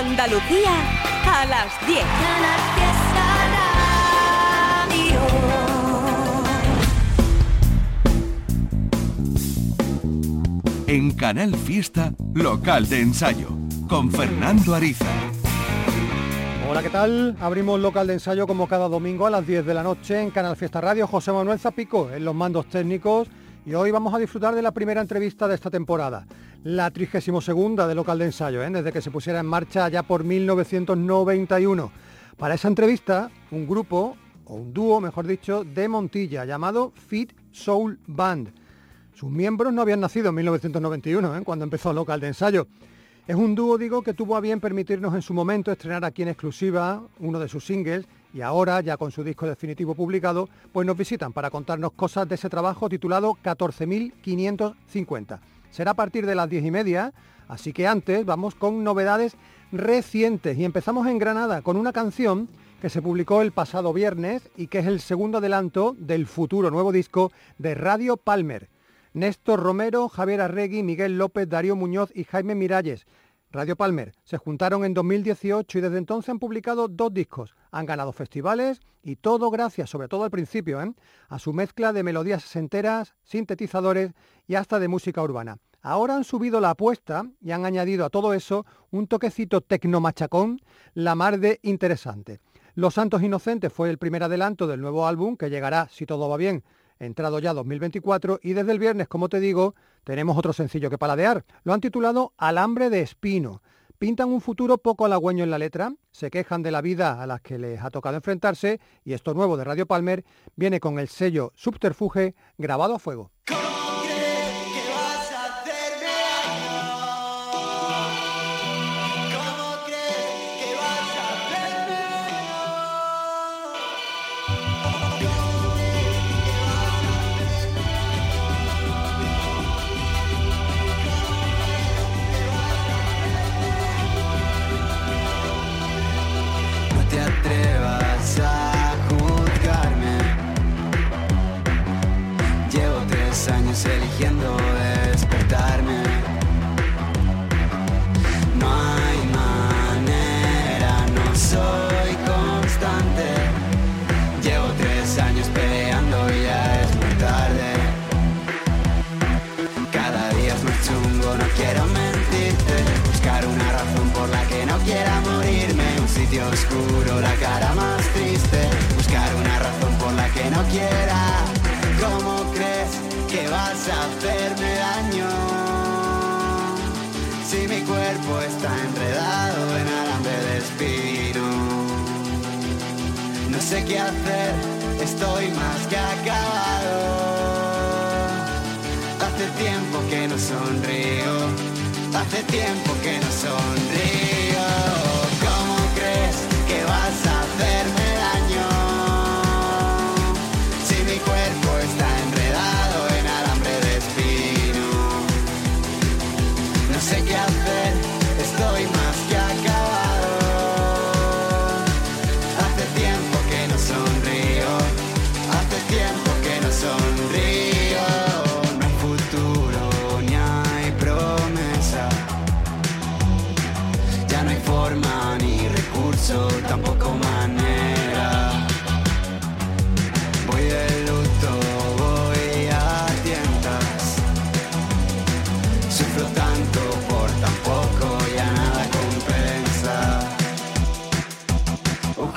Andalucía a las 10. En Canal Fiesta, local de ensayo, con Fernando Ariza. Hola, ¿qué tal? Abrimos local de ensayo como cada domingo a las 10 de la noche en Canal Fiesta Radio. José Manuel Zapico en los mandos técnicos y hoy vamos a disfrutar de la primera entrevista de esta temporada, la 32 de local de ensayo, ¿eh? desde que se pusiera en marcha ya por 1991. Para esa entrevista, un grupo, o un dúo, mejor dicho, de Montilla, llamado Fit Soul Band. Sus miembros no habían nacido en 1991, ¿eh? cuando empezó local de ensayo. Es un dúo, digo, que tuvo a bien permitirnos en su momento estrenar aquí en exclusiva uno de sus singles y ahora, ya con su disco definitivo publicado, pues nos visitan para contarnos cosas de ese trabajo titulado 14.550. Será a partir de las diez y media, así que antes vamos con novedades recientes y empezamos en Granada con una canción que se publicó el pasado viernes y que es el segundo adelanto del futuro nuevo disco de Radio Palmer. Néstor Romero, Javier Arregui, Miguel López, Darío Muñoz y Jaime Miralles. Radio Palmer se juntaron en 2018 y desde entonces han publicado dos discos. Han ganado festivales y todo gracias, sobre todo al principio, ¿eh? a su mezcla de melodías sesenteras, sintetizadores y hasta de música urbana. Ahora han subido la apuesta y han añadido a todo eso un toquecito tecnomachacón, la mar de interesante. Los Santos Inocentes fue el primer adelanto del nuevo álbum que llegará, si todo va bien, entrado ya 2024 y desde el viernes, como te digo, tenemos otro sencillo que paladear. Lo han titulado Alambre de Espino. Pintan un futuro poco halagüeño en la letra, se quejan de la vida a las que les ha tocado enfrentarse y esto nuevo de Radio Palmer viene con el sello Subterfuge grabado a fuego. Oscuro, la cara más triste, buscar una razón por la que no quiera. ¿Cómo crees que vas a hacerme daño? Si mi cuerpo está enredado en alambre de espino. No sé qué hacer, estoy más que acabado. Hace tiempo que no sonrío, hace tiempo que no sonrío tampoco manera.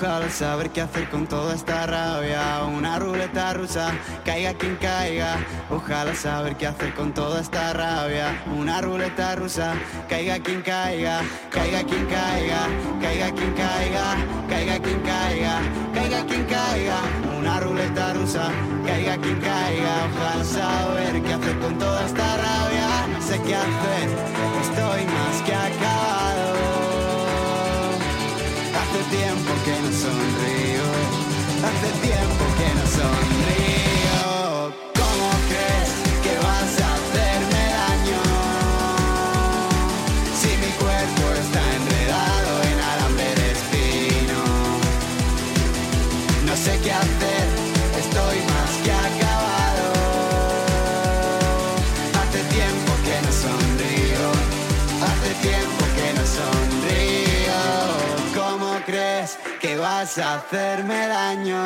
Ojalá saber qué hacer con toda esta rabia. Una ruleta rusa, caiga quien caiga. Ojalá saber qué hacer con toda esta rabia. Una ruleta rusa, caiga quien caiga, caiga quien caiga, caiga quien caiga, caiga quien caiga, caiga quien caiga. Una ruleta rusa, caiga quien caiga. Ojalá saber qué hacer con toda esta rabia. No sé qué hacer, estoy más que acabado. Hace tiempo que sonrío, hace tiempo que no sonrío. Vas a hacerme daño.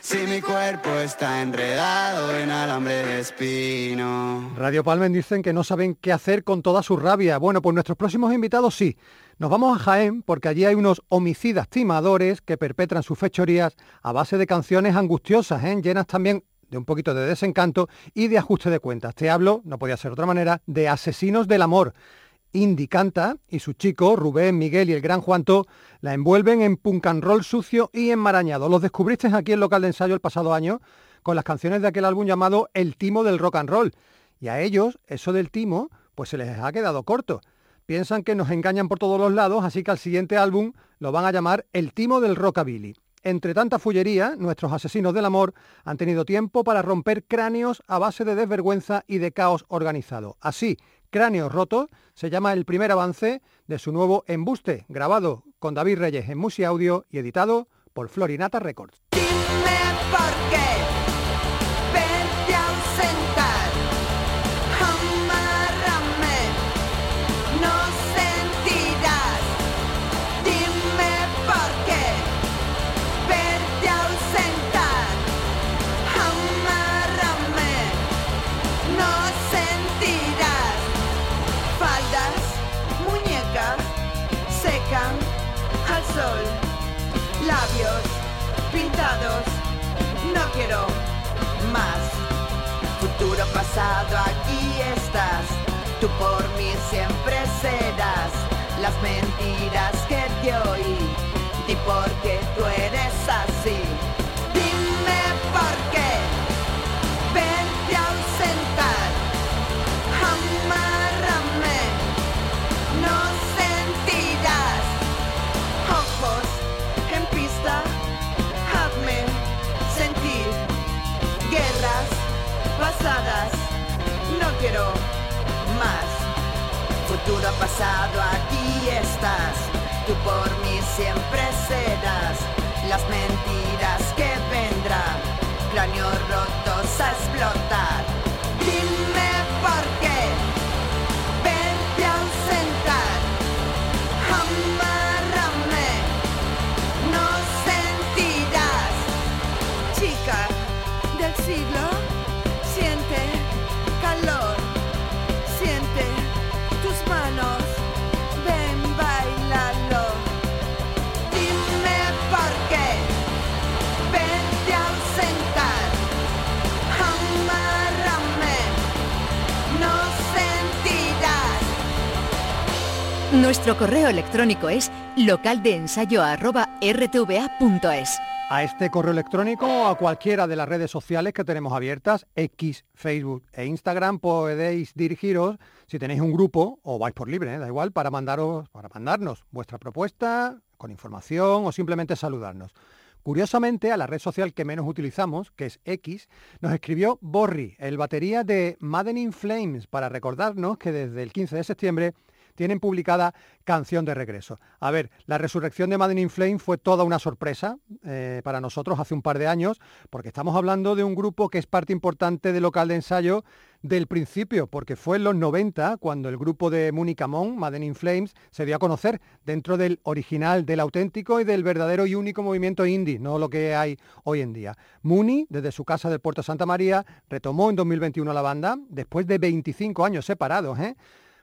Si mi cuerpo está enredado en alambre de espino. Radio Palmen dicen que no saben qué hacer con toda su rabia. Bueno, pues nuestros próximos invitados sí. Nos vamos a Jaén porque allí hay unos homicidas timadores que perpetran sus fechorías a base de canciones angustiosas, ¿eh? llenas también de un poquito de desencanto y de ajuste de cuentas. Te hablo, no podía ser de otra manera, de Asesinos del Amor. Indy canta y su chico, Rubén, Miguel y el gran Juanto, la envuelven en roll sucio y enmarañado. Los descubriste aquí en local de ensayo el pasado año con las canciones de aquel álbum llamado El Timo del Rock and Roll. Y a ellos, eso del Timo, pues se les ha quedado corto. Piensan que nos engañan por todos los lados, así que al siguiente álbum lo van a llamar El Timo del Rockabilly. Entre tanta fullería, nuestros asesinos del amor han tenido tiempo para romper cráneos a base de desvergüenza y de caos organizado. Así Cráneos Rotos se llama el primer avance de su nuevo embuste, grabado con David Reyes en Musi Audio y editado por Florinata Records. Pasado, aquí estás, tú por mí siempre serás. Las mentiras que te oí, di porque tú eres quiero más. Futuro pasado, aquí estás, tú por mí siempre serás. Las mentiras que vendrán, cráneos Nuestro correo electrónico es localdeensayo@rtva.es. A este correo electrónico o a cualquiera de las redes sociales que tenemos abiertas, X, Facebook e Instagram, podéis dirigiros si tenéis un grupo o vais por libre, ¿eh? da igual, para mandaros, para mandarnos vuestra propuesta con información o simplemente saludarnos. Curiosamente, a la red social que menos utilizamos, que es X, nos escribió Borri, el batería de Madden in Flames, para recordarnos que desde el 15 de septiembre tienen publicada Canción de Regreso. A ver, la resurrección de Madden in Flame fue toda una sorpresa eh, para nosotros hace un par de años, porque estamos hablando de un grupo que es parte importante del local de ensayo del principio, porque fue en los 90 cuando el grupo de Mónica Mon, Madden in Flames, se dio a conocer dentro del original, del auténtico y del verdadero y único movimiento indie, no lo que hay hoy en día. Mooney, desde su casa del Puerto Santa María, retomó en 2021 la banda, después de 25 años separados, ¿eh?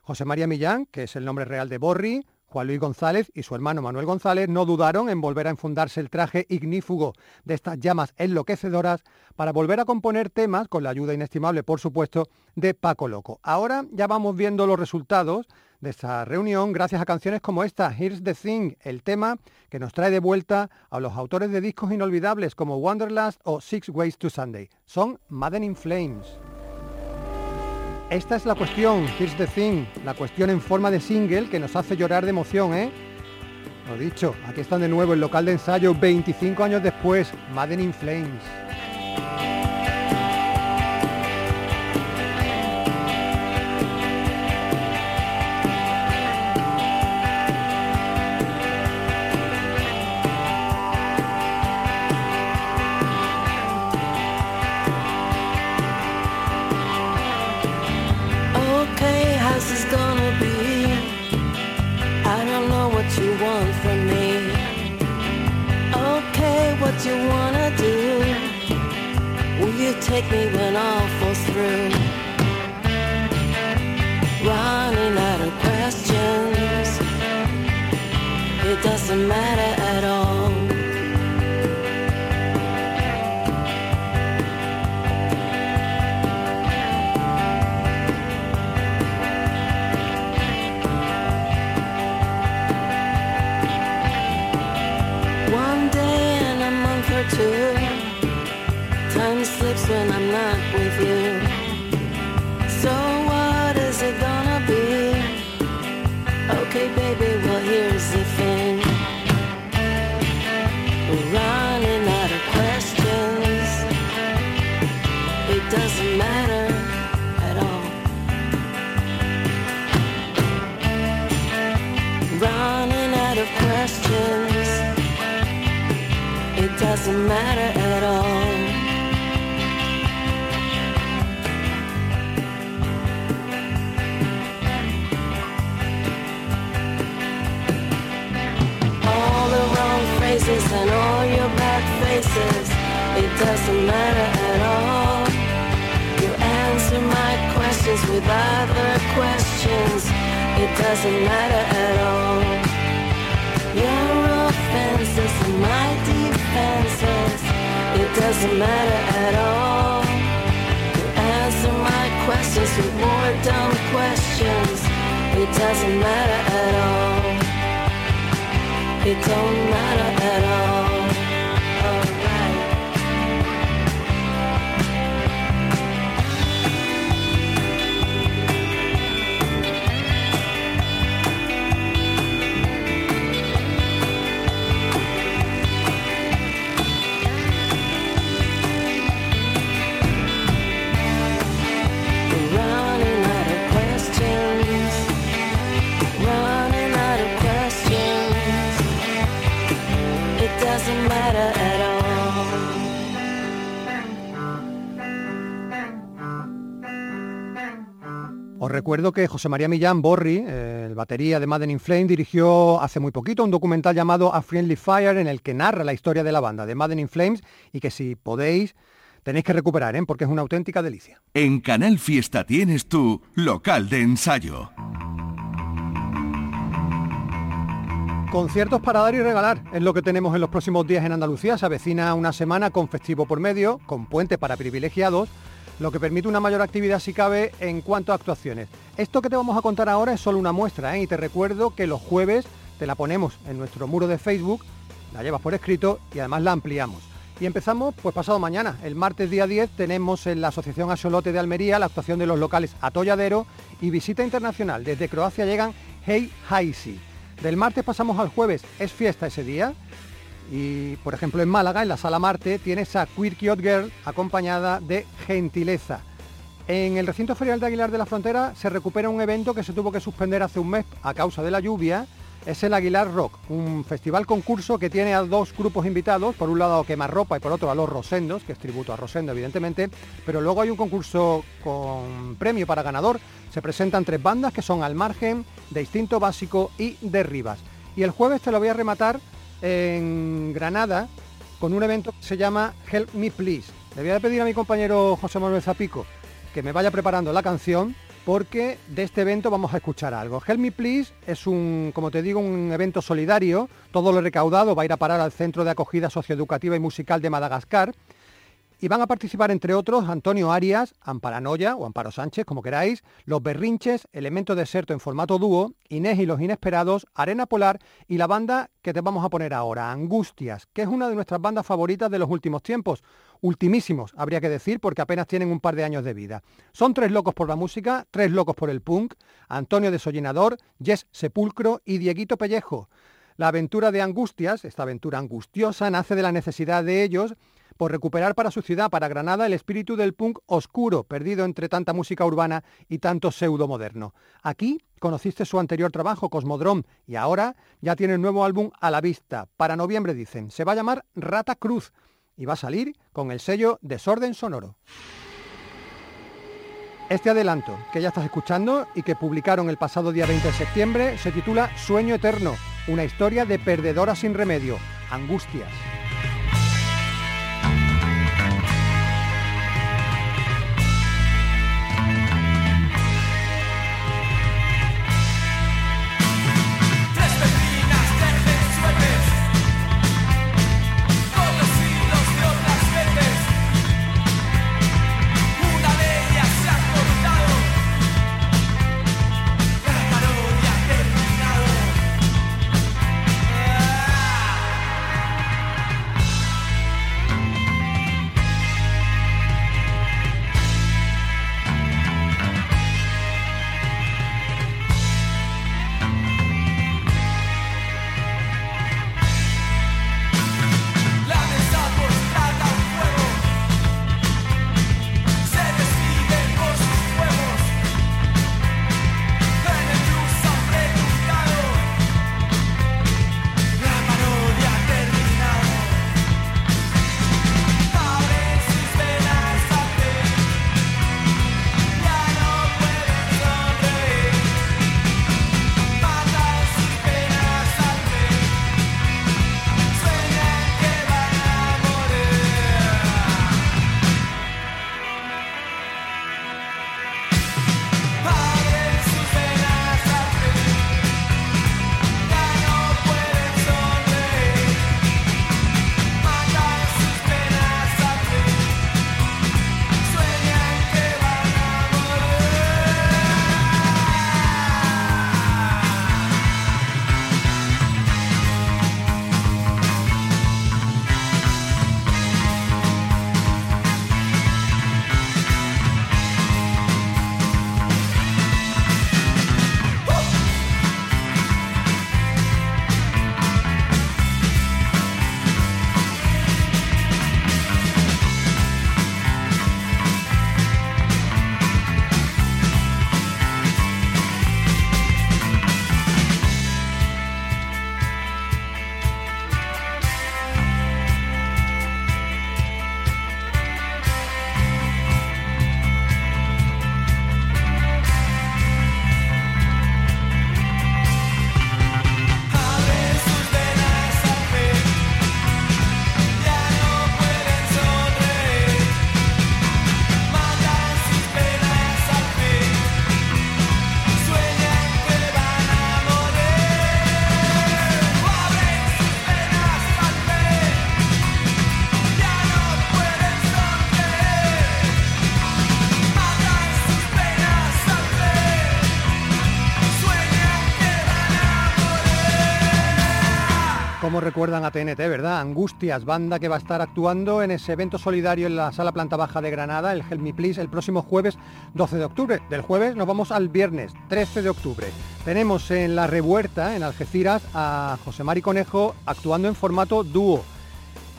José María Millán, que es el nombre real de Borri, Juan Luis González y su hermano Manuel González no dudaron en volver a enfundarse el traje ignífugo de estas llamas enloquecedoras para volver a componer temas con la ayuda inestimable, por supuesto, de Paco Loco. Ahora ya vamos viendo los resultados de esta reunión gracias a canciones como esta, Here's the Thing, el tema que nos trae de vuelta a los autores de discos inolvidables como Wanderlust o Six Ways to Sunday. Son Madden in Flames. Esta es la cuestión, Here's the Thing, la cuestión en forma de single que nos hace llorar de emoción, ¿eh? Lo dicho, aquí están de nuevo el local de ensayo 25 años después, Madden in Flames. Take me when all falls through. Running out of questions. It doesn't matter wrong and all your bad faces. It doesn't matter at all. You answer my questions with other questions. It doesn't matter at all. Your offenses and my defenses. It doesn't matter at all. You answer my questions with more dumb questions. It doesn't matter at all. It don't matter at all. Recuerdo que José María Millán Borri, eh, el batería de Madden in Flame, dirigió hace muy poquito un documental llamado A Friendly Fire en el que narra la historia de la banda de Madden in Flames y que si podéis tenéis que recuperar, ¿eh? porque es una auténtica delicia. En Canal Fiesta tienes tu local de ensayo. Conciertos para dar y regalar es lo que tenemos en los próximos días en Andalucía. Se avecina una semana con festivo por medio, con puente para privilegiados, lo que permite una mayor actividad si cabe en cuanto a actuaciones. Esto que te vamos a contar ahora es solo una muestra ¿eh? y te recuerdo que los jueves te la ponemos en nuestro muro de Facebook, la llevas por escrito y además la ampliamos. Y empezamos pues pasado mañana, el martes día 10 tenemos en la Asociación Axolote de Almería la actuación de los locales Atolladero y visita internacional. Desde Croacia llegan Hey Haisi. Del martes pasamos al jueves, es fiesta ese día. Y por ejemplo en Málaga, en la Sala Marte, tienes a Queer Cute Girl acompañada de Gentileza. En el recinto ferial de Aguilar de la Frontera se recupera un evento que se tuvo que suspender hace un mes a causa de la lluvia. Es el Aguilar Rock, un festival concurso que tiene a dos grupos invitados, por un lado a Quemarropa y por otro a Los Rosendos, que es tributo a Rosendo evidentemente, pero luego hay un concurso con premio para ganador. Se presentan tres bandas que son Al Margen, de Instinto Básico y de Rivas. Y el jueves te lo voy a rematar en Granada con un evento que se llama Help Me Please. Le voy a pedir a mi compañero José Manuel Zapico que me vaya preparando la canción porque de este evento vamos a escuchar algo. Help Me Please es un, como te digo, un evento solidario. Todo lo recaudado va a ir a parar al Centro de Acogida Socioeducativa y Musical de Madagascar. Y van a participar, entre otros, Antonio Arias, Amparanoya o Amparo Sánchez, como queráis, Los Berrinches, Elemento Deserto en formato dúo, Inés y los Inesperados, Arena Polar y la banda que te vamos a poner ahora, Angustias, que es una de nuestras bandas favoritas de los últimos tiempos. Ultimísimos, habría que decir, porque apenas tienen un par de años de vida. Son tres locos por la música, tres locos por el punk, Antonio Desollinador, Jess Sepulcro y Dieguito Pellejo. La aventura de Angustias, esta aventura angustiosa, nace de la necesidad de ellos por recuperar para su ciudad, para Granada, el espíritu del punk oscuro, perdido entre tanta música urbana y tanto pseudo moderno. Aquí conociste su anterior trabajo, Cosmodrome, y ahora ya tiene un nuevo álbum a la vista. Para noviembre dicen, se va a llamar Rata Cruz y va a salir con el sello Desorden Sonoro. Este adelanto que ya estás escuchando y que publicaron el pasado día 20 de septiembre se titula Sueño Eterno, una historia de perdedora sin remedio, angustias. Recuerdan a TNT, ¿verdad? Angustias, banda que va a estar actuando en ese evento solidario en la sala planta baja de Granada, el Help Me Please, el próximo jueves 12 de octubre. Del jueves nos vamos al viernes 13 de octubre. Tenemos en La Revuerta, en Algeciras, a José Mari Conejo actuando en formato dúo.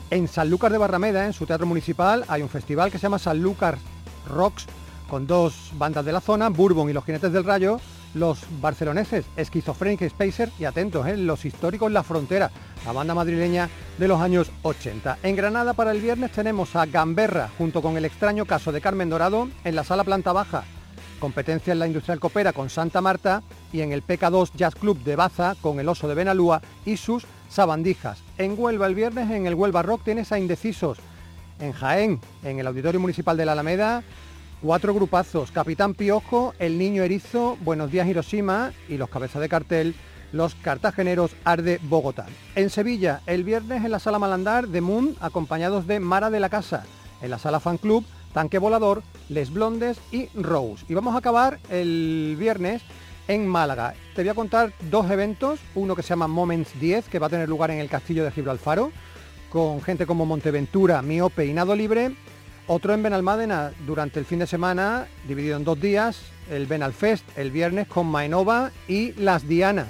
En San Lucas de Barrameda, en su teatro municipal, hay un festival que se llama San Lucas Rocks, con dos bandas de la zona, Bourbon y los Jinetes del Rayo, los barceloneses, Schizophrenic Spacer y atentos, ¿eh? los históricos La Frontera, la banda madrileña de los años 80. En Granada para el viernes tenemos a Gamberra junto con el extraño caso de Carmen Dorado en la sala planta baja, competencia en la Industrial Copera con Santa Marta y en el PK2 Jazz Club de Baza con el Oso de Benalúa y sus sabandijas. En Huelva el viernes en el Huelva Rock tienes a Indecisos. En Jaén, en el Auditorio Municipal de la Alameda, Cuatro grupazos, Capitán Piojo, El Niño Erizo, Buenos Días Hiroshima y los cabezas de cartel, los cartageneros Arde Bogotá. En Sevilla, el viernes en la Sala Malandar de Moon, acompañados de Mara de la Casa. En la Sala Fan Club, Tanque Volador, Les Blondes y Rose. Y vamos a acabar el viernes en Málaga. Te voy a contar dos eventos, uno que se llama Moments 10, que va a tener lugar en el Castillo de Gibralfaro, con gente como Monteventura, Miope y Nado Libre, otro en Benalmádena durante el fin de semana, dividido en dos días, el Benalfest el viernes con Mainova y Las Dianas.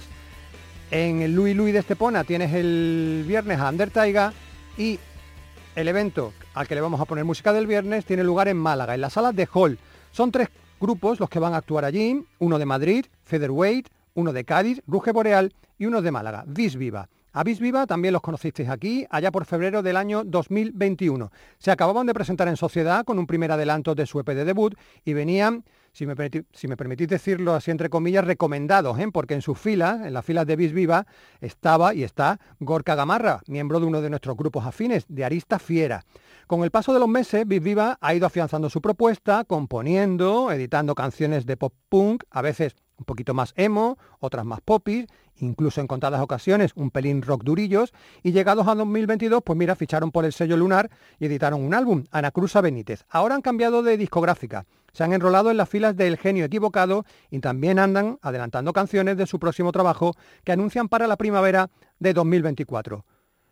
En el Louis Louis de Estepona tienes el viernes a Ander Taiga y el evento al que le vamos a poner música del viernes tiene lugar en Málaga, en la sala de Hall. Son tres grupos los que van a actuar allí, uno de Madrid, Featherweight, uno de Cádiz, Ruge Boreal y uno de Málaga, Vis Viva. Avis Viva también los conocisteis aquí, allá por febrero del año 2021. Se acababan de presentar en sociedad con un primer adelanto de su EP de debut y venían, si me, permitís decirlo así entre comillas, recomendados, ¿eh? porque en sus filas, en las filas de Avis Viva, estaba y está Gorka Gamarra, miembro de uno de nuestros grupos afines, de Arista Fiera. Con el paso de los meses, Vis Viva ha ido afianzando su propuesta, componiendo, editando canciones de pop punk, a veces un poquito más emo, otras más popis, incluso en contadas ocasiones un pelín rock durillos, y llegados a 2022, pues mira, ficharon por el sello Lunar y editaron un álbum, Ana Cruza Benítez. Ahora han cambiado de discográfica, se han enrolado en las filas del genio equivocado y también andan adelantando canciones de su próximo trabajo que anuncian para la primavera de 2024.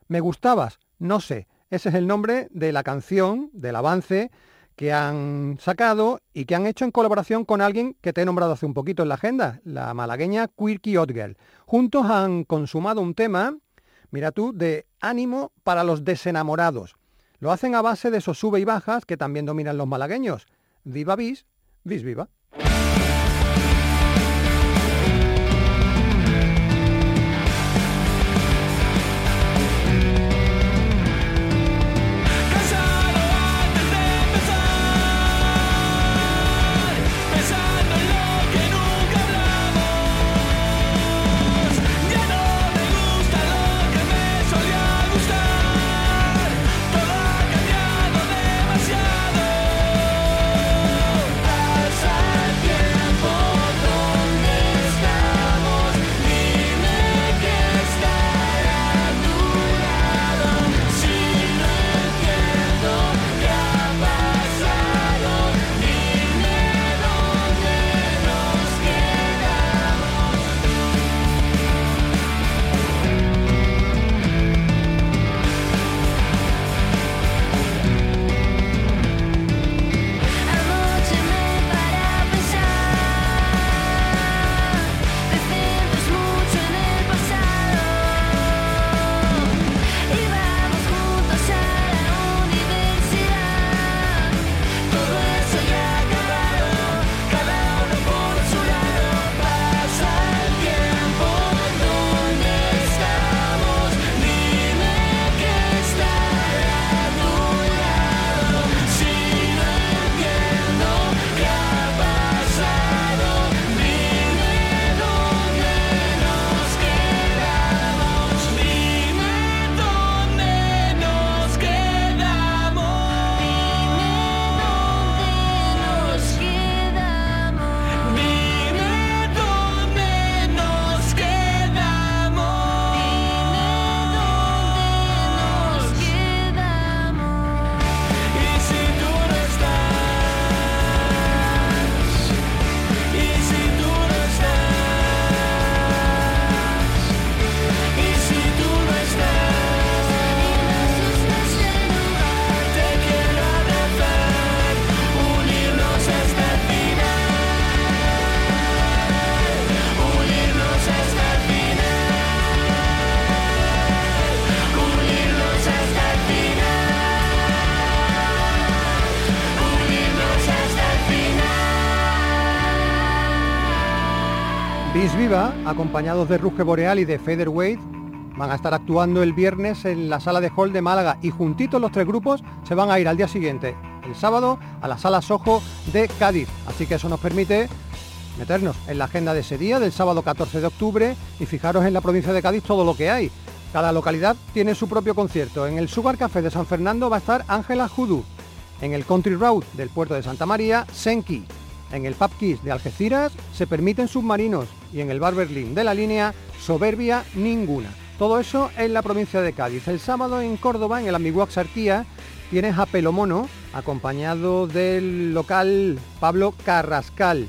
¿Me gustabas? No sé. Ese es el nombre de la canción, del avance que han sacado y que han hecho en colaboración con alguien que te he nombrado hace un poquito en la agenda, la malagueña Quirky Otgirl. Juntos han consumado un tema, mira tú, de ánimo para los desenamorados. Lo hacen a base de esos sube y bajas que también dominan los malagueños. Viva bis, bis viva. Acompañados de Ruge Boreal y de Featherweight, van a estar actuando el viernes en la sala de hall de Málaga y juntitos los tres grupos se van a ir al día siguiente, el sábado, a la sala Sojo de Cádiz. Así que eso nos permite meternos en la agenda de ese día, del sábado 14 de octubre, y fijaros en la provincia de Cádiz todo lo que hay. Cada localidad tiene su propio concierto. En el Sugar Café de San Fernando va a estar Ángela Judu. En el Country Road del puerto de Santa María, Senki. En el Pub de Algeciras se permiten submarinos y en el Bar Berlín de la línea soberbia ninguna. Todo eso en la provincia de Cádiz. El sábado en Córdoba, en el Ambiguax Arquía, tienes a Pelomono, acompañado del local Pablo Carrascal.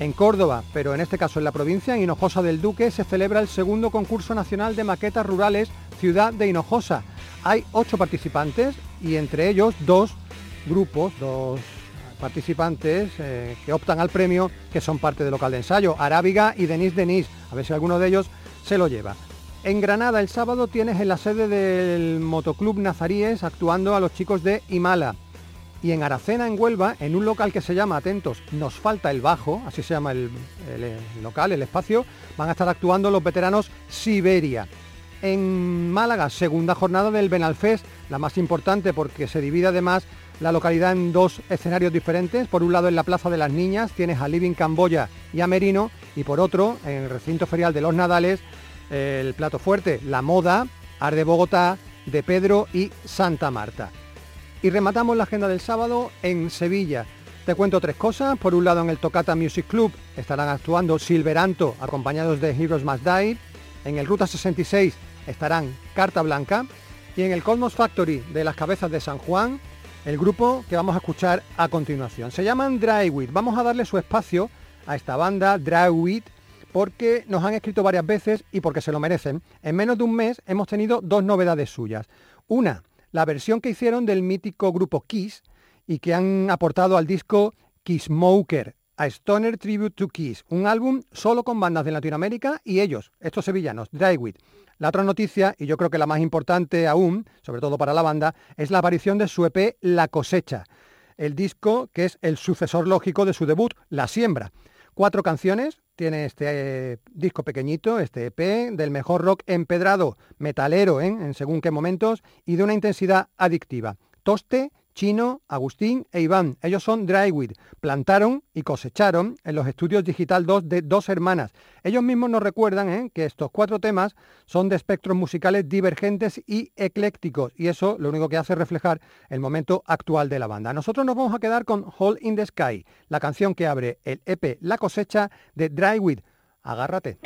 En Córdoba, pero en este caso en la provincia, en Hinojosa del Duque, se celebra el segundo concurso nacional de maquetas rurales Ciudad de Hinojosa. Hay ocho participantes y entre ellos dos grupos, dos participantes eh, que optan al premio, que son parte del local de ensayo, Arábiga y Denis Denis, a ver si alguno de ellos se lo lleva. En Granada el sábado tienes en la sede del Motoclub Nazaríes actuando a los chicos de Imala. Y en Aracena, en Huelva, en un local que se llama, atentos, Nos falta el bajo, así se llama el, el local, el espacio, van a estar actuando los veteranos Siberia. En Málaga, segunda jornada del Benalfest, la más importante porque se divide además la localidad en dos escenarios diferentes. Por un lado en la Plaza de las Niñas tienes a Living Camboya y a Merino y por otro en el recinto ferial de los Nadales el plato fuerte, la moda, Arde Bogotá, de Pedro y Santa Marta. Y rematamos la agenda del sábado en Sevilla. Te cuento tres cosas. Por un lado en el Tocata Music Club estarán actuando Silveranto acompañados de Heroes Must Die. En el Ruta 66 estarán Carta Blanca. Y en el Cosmos Factory de las Cabezas de San Juan el grupo que vamos a escuchar a continuación. Se llaman Drywit. Vamos a darle su espacio a esta banda Drywit porque nos han escrito varias veces y porque se lo merecen. En menos de un mes hemos tenido dos novedades suyas. Una, la versión que hicieron del mítico grupo Kiss y que han aportado al disco Kiss Smoker, a Stoner Tribute to Kiss, un álbum solo con bandas de Latinoamérica y ellos, estos sevillanos, Drywit. La otra noticia, y yo creo que la más importante aún, sobre todo para la banda, es la aparición de su EP La cosecha, el disco que es el sucesor lógico de su debut, La siembra. Cuatro canciones tiene este eh, disco pequeñito, este EP, del mejor rock empedrado, metalero, ¿eh? en según qué momentos, y de una intensidad adictiva. Toste, Chino, Agustín e Iván. Ellos son Drywid. Plantaron y cosecharon en los estudios Digital 2 de dos hermanas. Ellos mismos nos recuerdan ¿eh? que estos cuatro temas son de espectros musicales divergentes y eclécticos. Y eso lo único que hace es reflejar el momento actual de la banda. Nosotros nos vamos a quedar con Hole in the Sky, la canción que abre el EP La cosecha de Drywid. Agárrate.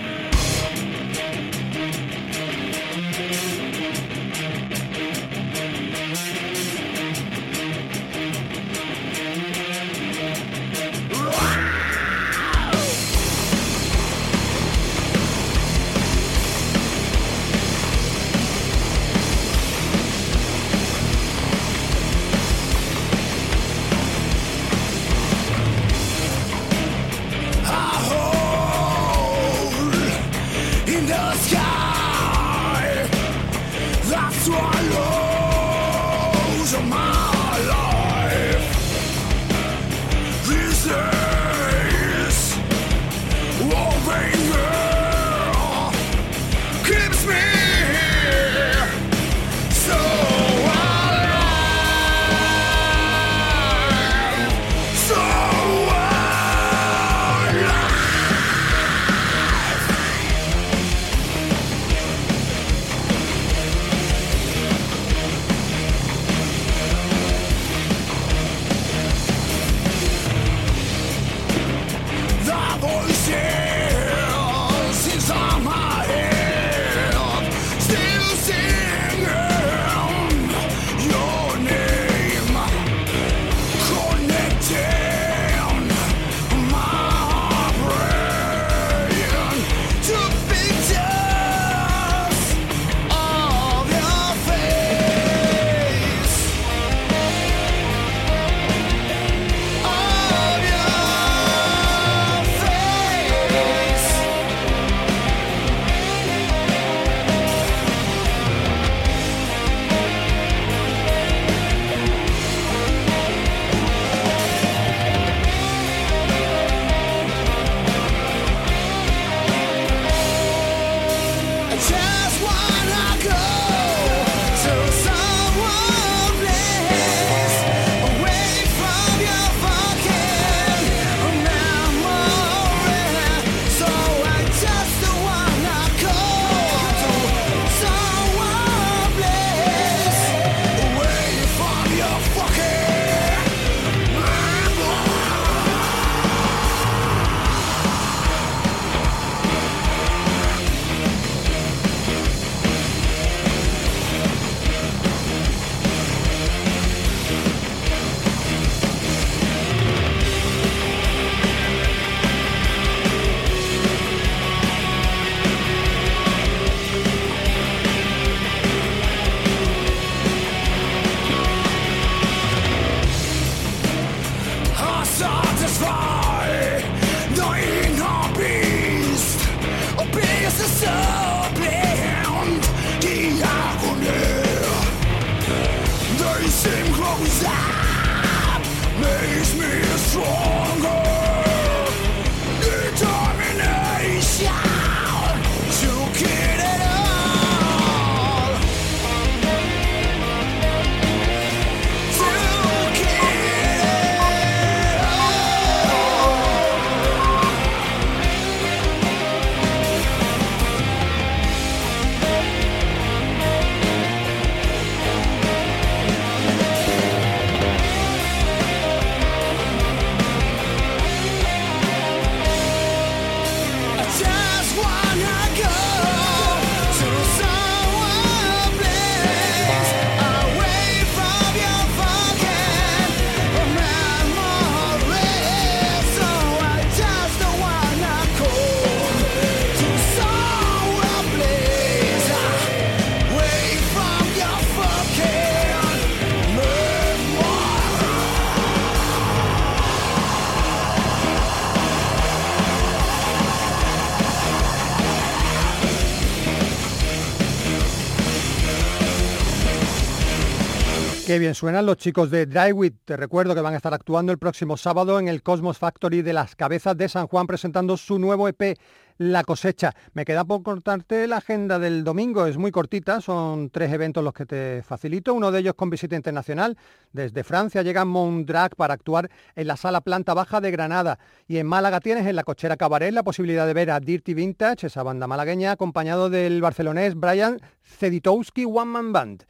Bien suenan los chicos de Drywit. Te recuerdo que van a estar actuando el próximo sábado en el Cosmos Factory de las Cabezas de San Juan presentando su nuevo EP La cosecha. Me queda por cortarte la agenda del domingo, es muy cortita, son tres eventos los que te facilito, uno de ellos con visita internacional. Desde Francia llega Mondrag para actuar en la sala planta baja de Granada y en Málaga tienes en la cochera Cabaret la posibilidad de ver a Dirty Vintage, esa banda malagueña, acompañado del barcelonés Brian Ceditowski One Man Band.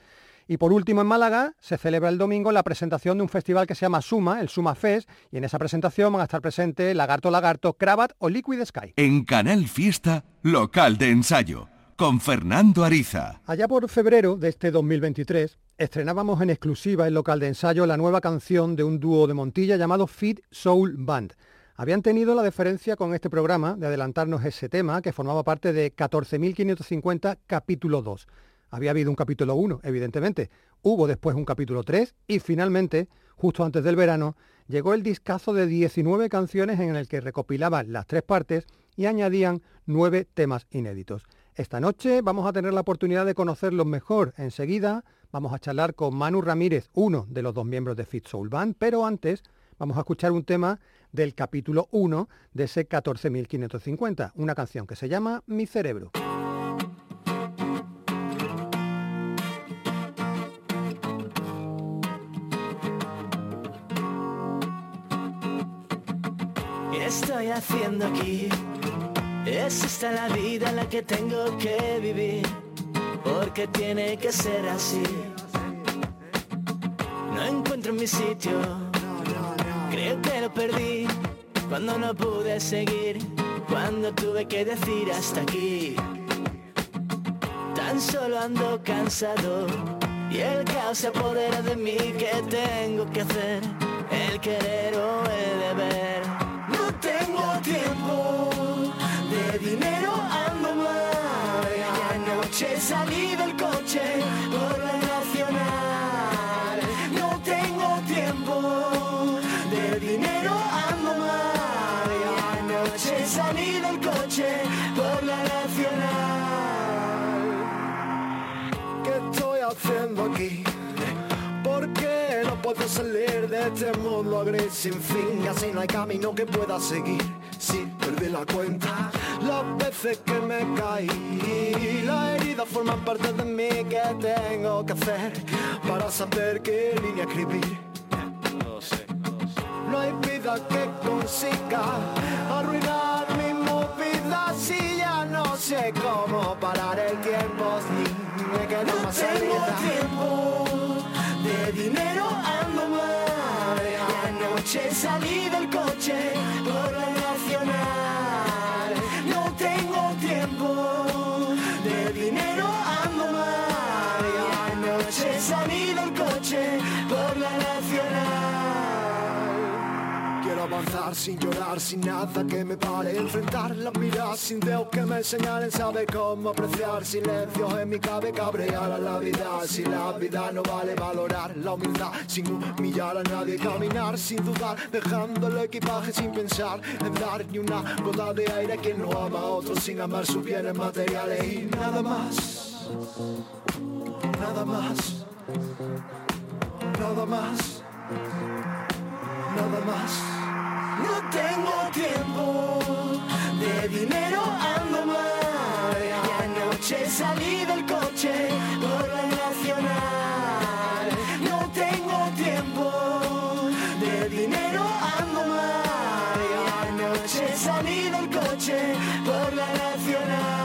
Y por último, en Málaga se celebra el domingo la presentación de un festival que se llama Suma, el Suma Fest, y en esa presentación van a estar presentes Lagarto Lagarto, Cravat o Liquid Sky. En Canal Fiesta, local de ensayo, con Fernando Ariza. Allá por febrero de este 2023, estrenábamos en exclusiva el local de ensayo la nueva canción de un dúo de Montilla llamado Fit Soul Band. Habían tenido la deferencia con este programa de adelantarnos ese tema que formaba parte de 14.550 capítulo 2. Había habido un capítulo 1, evidentemente. Hubo después un capítulo 3 y finalmente, justo antes del verano, llegó el discazo de 19 canciones en el que recopilaban las tres partes y añadían nueve temas inéditos. Esta noche vamos a tener la oportunidad de conocerlos mejor. Enseguida vamos a charlar con Manu Ramírez, uno de los dos miembros de Fit Soul Band, pero antes vamos a escuchar un tema del capítulo 1 de ese 14.550, una canción que se llama Mi Cerebro. Estoy haciendo aquí? Es esta la vida la que tengo que vivir, porque tiene que ser así. No encuentro mi sitio, creo que lo perdí, cuando no pude seguir, cuando tuve que decir hasta aquí. Tan solo ando cansado y el caos se apodera de mí, ¿qué tengo que hacer? El querer o el deber puedo salir de este mundo gris sin fin. Así no hay camino que pueda seguir Si perdí la cuenta. Las veces que me caí La herida forman parte de mí. ¿Qué tengo que hacer Para saber qué línea escribir? No sé, no hay vida que consiga Arruinar mi movida Si ya no sé cómo parar. El tiempo Ni me quedo no más tengo tiempo Anoche salí del Sin llorar, sin nada que me pare. Enfrentar las miradas sin dedos que me señalen. Saber cómo apreciar silencios en mi cabeza. Cabrear a la vida. Si la vida no vale valorar la humildad. Sin humillar a nadie. Caminar sin dudar. Dejando el equipaje sin pensar en dar ni una gota de aire. Quien no ama a otro sin amar sus bienes materiales. Y nada más. Nada más. nada más, nada más. No tengo tiempo, de dinero ando mal. Y anoche salí del coche por la nacional. No tengo tiempo, de dinero ando mal. Y anoche salí del coche por la nacional.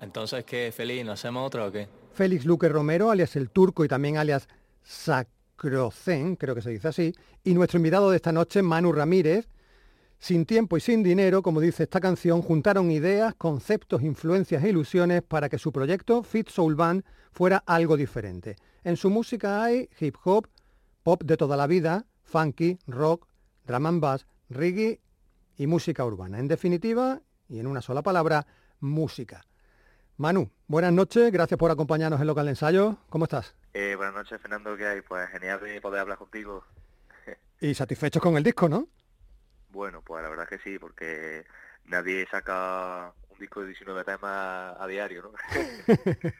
Entonces, ¿qué, Feliz? ¿No hacemos otra o qué? Félix Luque Romero, alias El Turco y también alias Sacrocen, creo que se dice así, y nuestro invitado de esta noche, Manu Ramírez, sin tiempo y sin dinero, como dice esta canción, juntaron ideas, conceptos, influencias e ilusiones para que su proyecto Fit Soul Band fuera algo diferente. En su música hay hip hop, pop de toda la vida, funky, rock, drum and bass, reggae y música urbana. En definitiva, y en una sola palabra, música. Manu, buenas noches, gracias por acompañarnos en Local Ensayo. ¿Cómo estás? Eh, buenas noches, Fernando, ¿qué hay? Pues genial de poder hablar contigo. Y satisfechos con el disco, ¿no? Bueno, pues la verdad que sí, porque nadie saca un disco de 19 temas a diario, ¿no?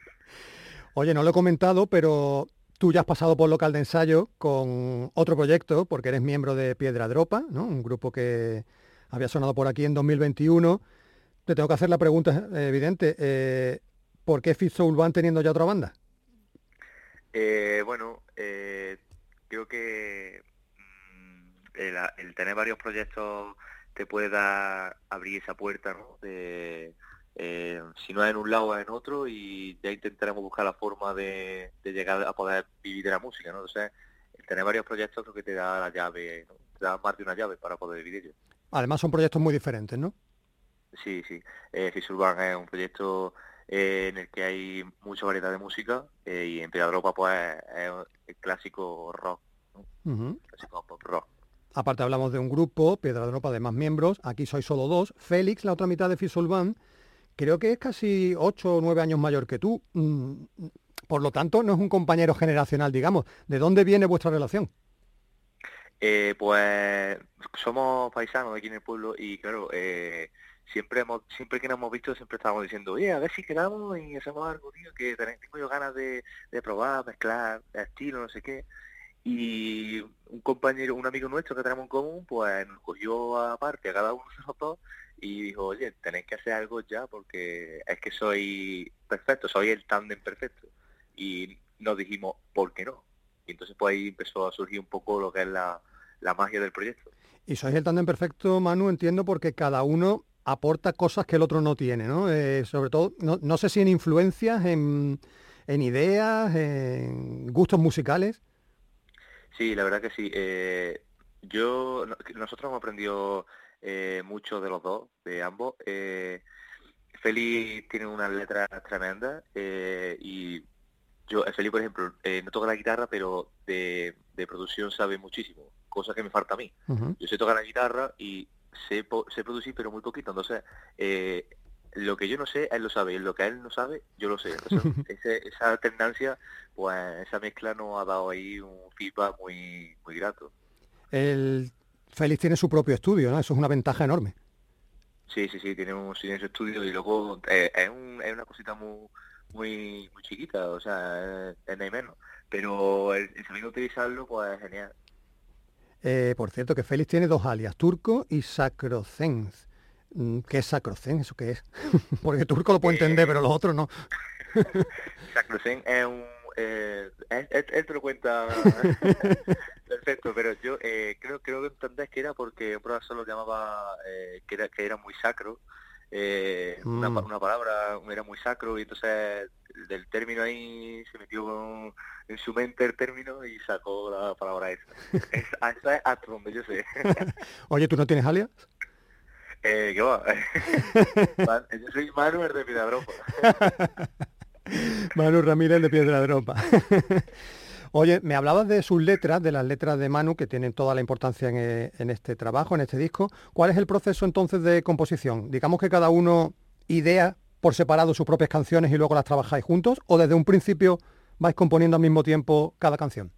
Oye, no lo he comentado, pero tú ya has pasado por local de ensayo con otro proyecto, porque eres miembro de Piedra Dropa, ¿no? Un grupo que había sonado por aquí en 2021. Te tengo que hacer la pregunta eh, evidente. eh, ¿Por qué Fit Soul Band teniendo ya otra banda? Eh, bueno, eh, creo que mm, el, el tener varios proyectos te puede dar, abrir esa puerta, ¿no? De, eh, si no es en un lado es en otro y ya intentaremos buscar la forma de, de llegar a poder vivir de la música, ¿no? Entonces, el tener varios proyectos creo que te da la llave, ¿no? te da más de una llave para poder vivir de ello. Además son proyectos muy diferentes, ¿no? Sí, sí. Eh, Fis Urban es un proyecto eh, en el que hay mucha variedad de música eh, y en Pedadropa pues es el clásico rock, clásico pop rock. Aparte hablamos de un grupo, Piedra Dropa, de más miembros. Aquí sois solo dos. Félix, la otra mitad de Band, creo que es casi ocho o nueve años mayor que tú. Mm, Por lo tanto, no es un compañero generacional, digamos. ¿De dónde viene vuestra relación? Eh, pues somos paisanos aquí en el pueblo y claro, eh, siempre hemos, siempre que nos hemos visto siempre estábamos diciendo, oye, a ver si quedamos y hacemos algo, tío, que ten- tengo yo ganas de, de probar, mezclar, estilo, no sé qué. Y un compañero, un amigo nuestro que tenemos en común, pues nos cogió aparte a cada uno de nosotros y dijo, oye, tenéis que hacer algo ya porque es que soy perfecto, soy el tándem perfecto. Y nos dijimos, ¿por qué no? Y entonces pues ahí empezó a surgir un poco lo que es la, la magia del proyecto. Y sois el tándem perfecto, Manu, entiendo, porque cada uno aporta cosas que el otro no tiene, ¿no? Eh, sobre todo, no, no sé si en influencias, en, en ideas, en gustos musicales. Sí, la verdad que sí. Eh, yo, no- nosotros hemos aprendido eh, mucho de los dos, de ambos. Eh, Feli tiene unas letras tremendas eh, y yo, eh, Feli, por ejemplo, eh, no toca la guitarra, pero de, de producción sabe muchísimo, cosa que me falta a mí. Ujú. Yo sé tocar la guitarra y sé, po- sé producir, pero muy poquito. Entonces, eh, lo que yo no sé, él lo sabe. Y lo que él no sabe, yo lo sé. Entonces, ese- esa alternancia, pues esa mezcla nos ha dado ahí un feedback muy, muy grato. El Félix tiene su propio estudio, ¿no? Eso es una ventaja enorme. Sí, sí, sí, tiene un silencio estudio y luego eh, es, un- es una cosita muy muy muy chiquita, o sea, es, es y menos. Pero el, el saber utilizarlo, pues es genial. Eh, por cierto, que Félix tiene dos alias, Turco y Sacrocenz. Mm, ¿Qué es Sacrocenz? ¿Eso qué es? Porque Turco lo puedo entender, pero los otros no. Sacrosen es un... Eh, él, él- él te lo cuenta perfecto, pero yo eh, creo creo que entendés que era porque un profesor lo llamaba eh, que, era, que era muy sacro, eh, una, Mm. una palabra era muy sacro y entonces del término ahí se metió en su mente el término y sacó la palabra esa. Es, eso es hasta donde yo sé. Oye, ¿tú no tienes alias? eh, ¿Qué va? Man- yo soy Manuel de Pidadropa. Manu Ramírez de Piedra Dropa. Oye, me hablabas de sus letras, de las letras de Manu, que tienen toda la importancia en, eh, en este trabajo, en este disco. ¿Cuál es el proceso entonces de composición? Digamos que cada uno idea por separado sus propias canciones y luego las trabajáis juntos, o desde un principio vais componiendo al mismo tiempo cada canción.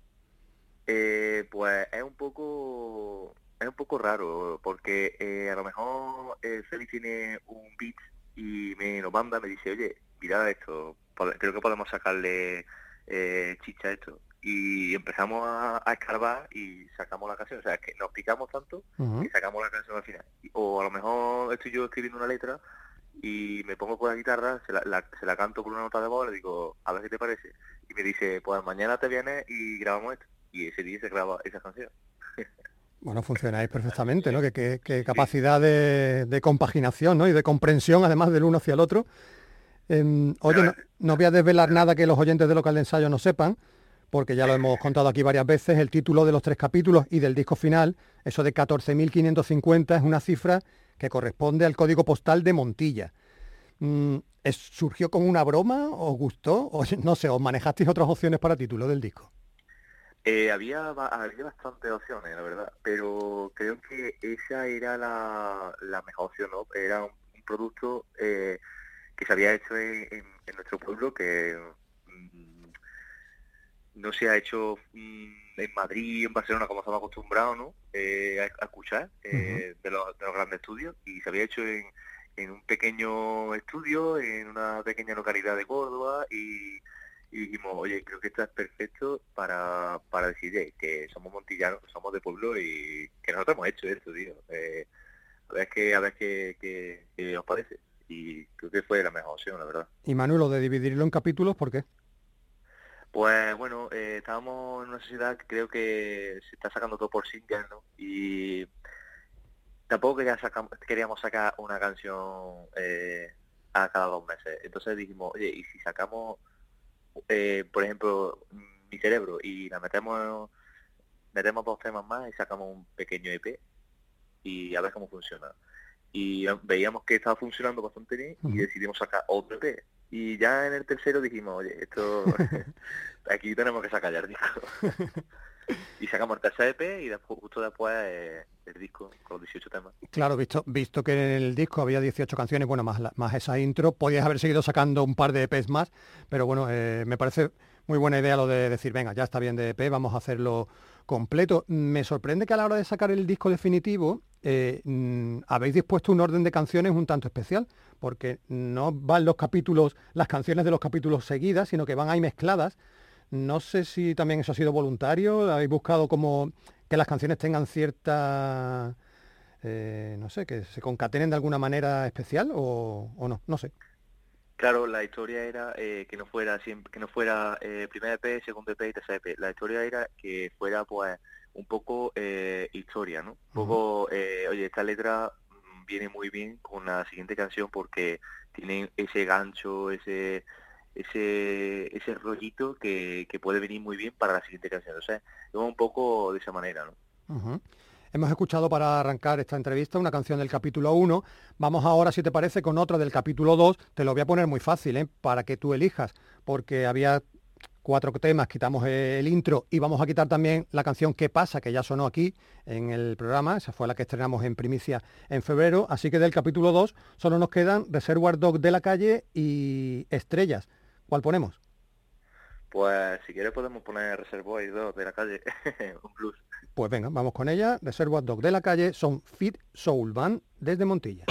Eh, pues es un poco es un poco raro porque eh, a lo mejor eh, Félix tiene un beat y me lo manda, me dice, oye, mira esto, creo que podemos sacarle eh, chicha esto. Y empezamos a, a escarbar y sacamos la canción. O sea, que nos picamos tanto y sacamos la canción al final. O a lo mejor estoy yo escribiendo una letra y me pongo con la guitarra, se la, la- se la canto con una nota de voz, le digo, a ver qué te parece. Y me dice, pues mañana te vienes y grabamos esto. Y ese día se graba esa canción. Bueno, funcionáis perfectamente, ¿no? Qué, qué- qué capacidad de, de compaginación, ¿no? Y de comprensión, además, del uno hacia el otro. Em, oye, no, no voy a desvelar nada que los oyentes de local de ensayo no sepan, porque ya lo hemos contado aquí varias veces, el título de los tres capítulos y del disco final, eso de 14.550 es una cifra que corresponde al código postal de Montilla. Mm, ¿es- ¿Surgió como una broma? ¿Os gustó? O no sé, ¿os manejasteis otras opciones para título del disco? Eh, había, había bastantes opciones, la verdad, pero creo que esa era la, la mejor opción. Era un, producto eh, que se había hecho en nuestro pueblo, que mm, no se ha hecho mm, en Madrid, en Barcelona, como estamos acostumbrados, ¿no? Eh, a, a escuchar eh, de, los, de los grandes estudios, y se había hecho en, en un pequeño estudio, en una pequeña localidad de Córdoba, y y dijimos, oye, creo que esto es perfecto para, para decir que somos montillanos, que somos de pueblo y que nosotros hemos hecho esto, tío. Eh, a ver qué, a ver qué, qué- qué os parece. Y creo que fue la mejor opción, la verdad. Y Manu, lo de dividirlo en capítulos, ¿por qué? Pues bueno, eh, estábamos en una sociedad que creo que se está sacando todo por single, ¿no? Y tampoco saca- queríamos sacar una canción eh, a cada dos meses. Entonces dijimos, oye, ¿y si sacamos, eh, por ejemplo, mi cerebro y la metemos metemos dos temas más y sacamos un pequeño EP y a ver cómo funciona. Y veíamos que estaba funcionando bastante bien y decidimos sacar otro EP. Y ya en el tercero dijimos, oye, esto aquí tenemos que sacar ya el disco. y sacamos el tercer EP y después, justo después eh, el disco con los 18 temas. Claro, visto, visto que en el disco había 18 canciones, bueno, más, la- más esa intro, podías haber seguido sacando un par de EPs más, pero bueno, eh, me parece muy buena idea lo de decir, venga, ya está bien de EP, vamos a hacerlo completo. Me sorprende que a la hora de sacar el disco definitivo eh, mm, habéis dispuesto un orden de canciones un tanto especial, porque no van los capítulos, las canciones de los capítulos seguidas, sino que van ahí mezcladas. No sé si también eso ha sido voluntario, habéis buscado como que las canciones tengan cierta, eh, no sé, que se concatenen de alguna manera especial o, o no, no sé. Claro, la historia era eh, que no fuera siempre, que no fuera eh, primer EP, segundo EP y tercer EP. La historia era que fuera pues un poco eh, historia, ¿no? Un poco, eh, oye, esta letra mm, viene muy bien con la siguiente canción porque tiene ese gancho, ese ese ese rollito que, que puede venir muy bien para la siguiente canción. O sea, un poco de esa manera, ¿no? Hemos escuchado para arrancar esta entrevista una canción del capítulo 1. Vamos ahora, si te parece, con otra del capítulo 2. Te lo voy a poner muy fácil, ¿eh? para que tú elijas, porque había cuatro temas, quitamos el intro y vamos a quitar también la canción ¿Qué pasa? que ya sonó aquí en el programa, esa fue la que estrenamos en primicia en febrero, así que del capítulo 2 solo nos quedan Reservoir Dog de la calle y Estrellas. ¿Cuál ponemos? Pues si quieres podemos poner Reservoir 2 de la calle, un blues. Pues venga, vamos con ella. Reservoir Dog de la calle son Fit Soul Band desde Montilla.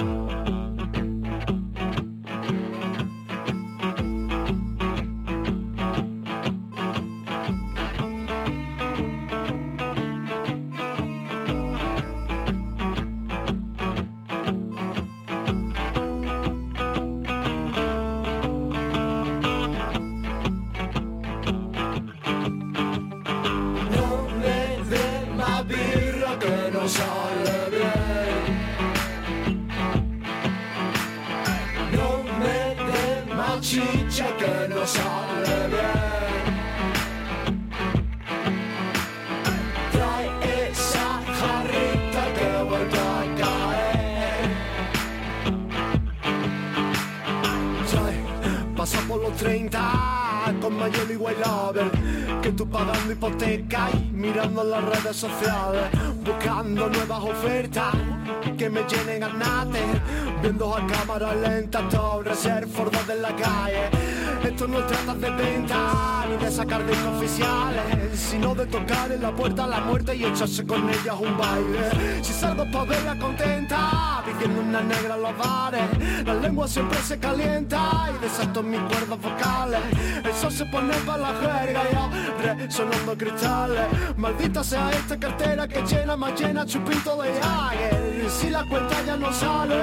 Tocar en la puerta a la muerte y echarse con ellas un baile si salgo pa' verla contenta siguiendo una negra en los bares. La lengua siempre se calienta y desato mis cuerdas vocales. El sol se pone para la jerga y resonando cristales. Maldita sea esta cartera que llena más llena chupito de Jagger. Si la cuenta ya no sale,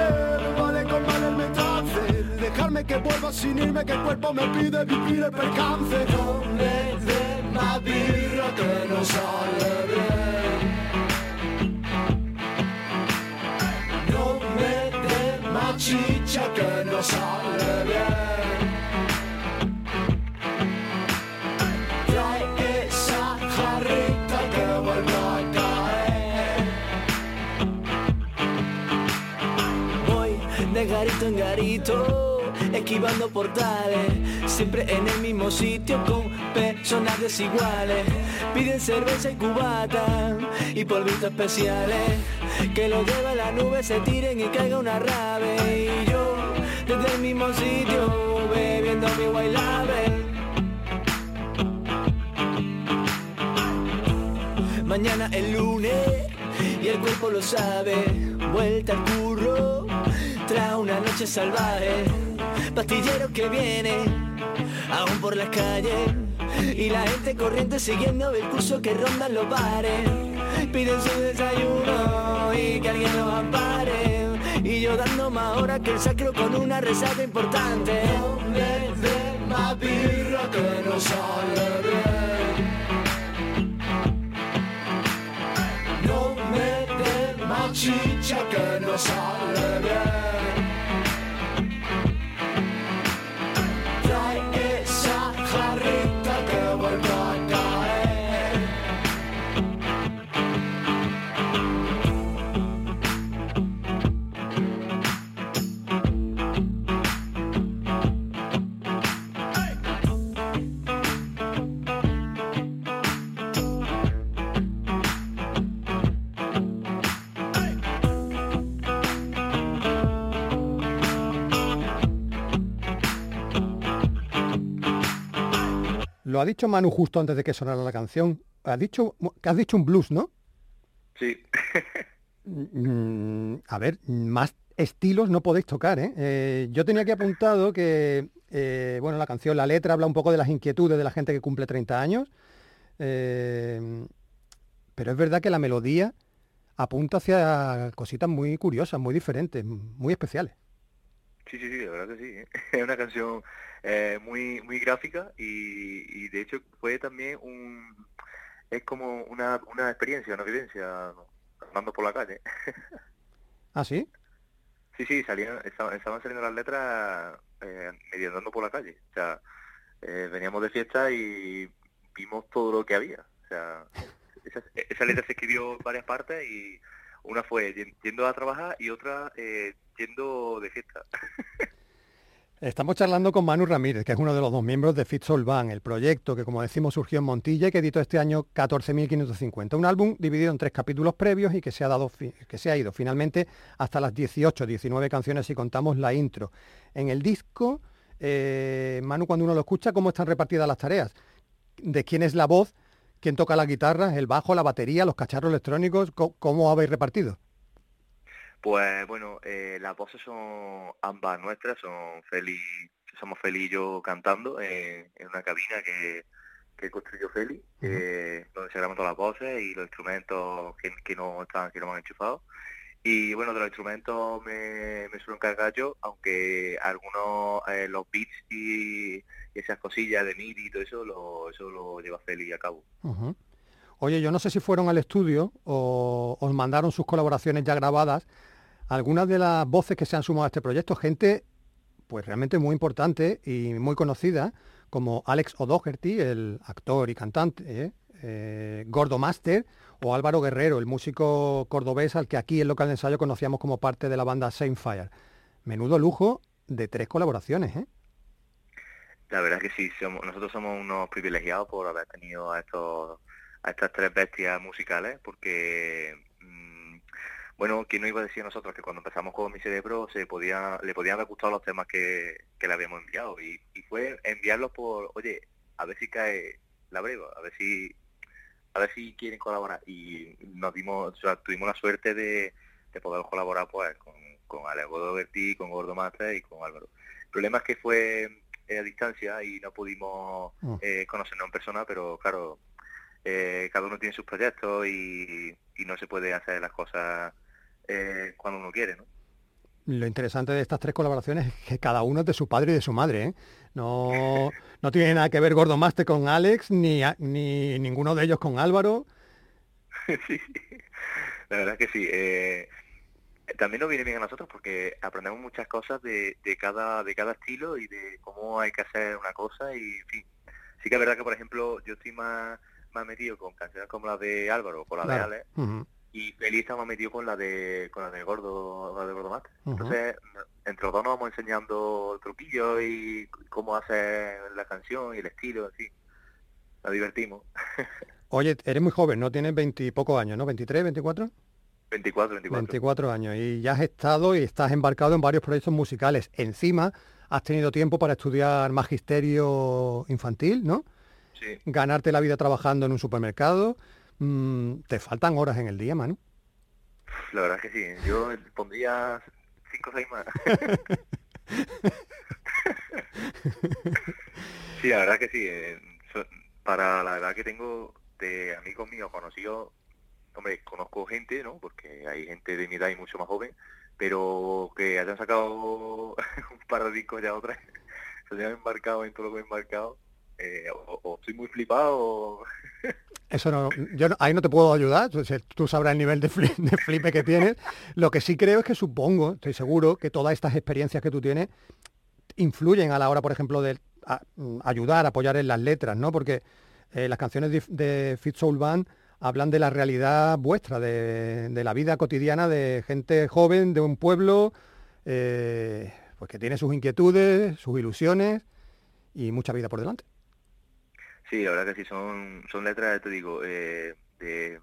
vale con valerme trance. Dejarme que vuelva sin irme, que el cuerpo me pide vivir el percance. No sale bien. No me dé más chicha que no sale bien. Trae esa jarrita que vuelva a caer. Voy de garito en garito, esquivando portales, siempre en el mismo sitio con personas desiguales. Piden cerveza y cubata y polvitos especiales, que lo lleva la nube, se tiren y caiga una rave. Y yo, desde el mismo sitio, bebiendo mi label. Mañana es lunes y el cuerpo lo sabe. Vuelta al curro, tras una noche salvaje. Pastillero que viene, aún por las calles. Y la gente corriente siguiendo el curso que rondan los bares. Piden su desayuno y que alguien los ampare. Y yo dando más horas que el sacro con una resaca importante. Me dé más birra que no sale bien. No me dé más chicha que no sale bien. Lo ha dicho Manu justo antes de que sonara la canción. Has dicho, que has dicho un blues, ¿no? Sí. Mm, a ver, más estilos no podéis tocar, ¿eh? Eh, yo tenía aquí apuntado que, eh, bueno, la canción, la letra habla un poco de las inquietudes de la gente que cumple 30 años, eh, pero es verdad que la melodía apunta hacia cositas muy curiosas, muy diferentes, muy especiales. Sí, sí, sí, la verdad que sí. ¿eh? Es una canción eh, muy muy gráfica y, y de hecho fue también un... Es como una, una experiencia, una vivencia andando por la calle. ¿Ah, sí? Sí, sí, salían, estaban, estaban saliendo las letras eh, medio andando por la calle. O sea, eh, veníamos de fiesta y vimos todo lo que había. O sea, esa, esa letra se escribió en varias partes y una fue yen- yendo a trabajar y otra eh, Estamos charlando con Manu Ramírez, que es uno de los dos miembros de Fit Soul Band, el proyecto que, como decimos, surgió en Montilla y que editó este año 14.550. Un álbum dividido en tres capítulos previos y que se ha, dado que se ha ido finalmente hasta las 18, 19 canciones si contamos la intro. En el disco, eh, Manu, cuando uno lo escucha, ¿cómo están repartidas las tareas? ¿De quién es la voz? ¿Quién toca la guitarra, el bajo, la batería, los cacharros electrónicos? ¿Cómo, cómo habéis repartido? Pues bueno, eh, las voces son ambas nuestras, son Feli, somos Feli y yo cantando en, en una cabina que, que construyó Feli, eh, donde se graban todas las voces y los instrumentos que, que no están, que no han enchufado. Y bueno, de los instrumentos me, me suelo encargar yo, aunque algunos, eh, los beats y, y esas cosillas de MIDI y todo eso, lo, eso lo lleva Feli a cabo. Oye, yo no sé si fueron al estudio o os mandaron sus colaboraciones ya grabadas. Algunas de las voces que se han sumado a este proyecto, gente pues realmente muy importante y muy conocida, como Alex O'Doherty, el actor y cantante, ¿eh? Eh, Gordo Master, o Álvaro Guerrero, el músico cordobés al que aquí en Local de Ensayo conocíamos como parte de la banda Same Fire. Menudo lujo de tres colaboraciones, ¿eh? La verdad es que sí, nosotros somos unos privilegiados por haber tenido a estos a estas tres bestias musicales, porque mm, bueno, ¿quién no iba a decir a nosotros que cuando empezamos con mi cerebro se podía, le podían haber gustado los temas que, que le habíamos enviado? Y, y fue enviarlos por, oye, a ver si cae la breva, a ver si a ver si quieren colaborar. Y nos dimos, o sea, tuvimos la suerte de, de poder colaborar pues con, con Alex con Gordo Master y con Álvaro. El problema es que fue a distancia y no pudimos Mm. eh, conocernos en persona, pero claro, eh, cada uno tiene sus proyectos y, y no se puede hacer las cosas eh, cuando uno quiere, ¿no? Lo interesante de estas tres colaboraciones es que cada uno es de su padre y de su madre, ¿eh? No, no tiene nada que ver Gordo Master con Alex, ni, ni ninguno de ellos con Álvaro. sí, la verdad que sí. eh, también nos viene bien a nosotros porque aprendemos muchas cosas de, de cada de cada estilo y de cómo hay que hacer una cosa y en fin. Sí que es verdad que por ejemplo yo estoy más más metido con canciones como la de Álvaro con la Claro. de Ujú. y Feliz está más metido con la de con la de Gordo la de Gordo. Ujú. Entonces entre los dos nos vamos enseñando truquillos y cómo hacer la canción y el estilo, fin. Nos divertimos. Oye, eres muy joven, ¿no? Tienes veintipocos años, ¿no? ¿23, 24? 24, 24. 24 años y ya has estado y estás embarcado en varios proyectos musicales. Encima has tenido tiempo para estudiar magisterio infantil, ¿no? Sí. Ganarte la vida trabajando en un supermercado. Mm, te faltan horas en el día, Manu. La verdad es que sí, yo pondría 5 o 6 más. sí, la verdad que sí. eh, para la edad que tengo de amigos míos conocidos, hombre, conozco gente, ¿no? Porque hay gente de mi edad y mucho más joven, pero que hayan sacado un par de discos ya otra, se hayan embarcado en todo lo que he embarcado. Eh, o, estoy muy flipado. Eso no, yo no- ahí no te puedo ayudar, tú, sabrás el nivel de, fli- de flipe que tienes. Lo que sí creo es que supongo, estoy seguro, que todas estas experiencias que tú tienes influyen a la hora, por ejemplo, de ayudar, apoyar en las letras, ¿no? Porque eh, las canciones de, de Fit Soul Band hablan de la realidad vuestra, de, de la vida cotidiana de gente joven de un pueblo, eh, pues que tiene sus inquietudes, sus ilusiones y mucha vida por delante. Sí, la verdad que sí, son, son letras, te digo, eh, de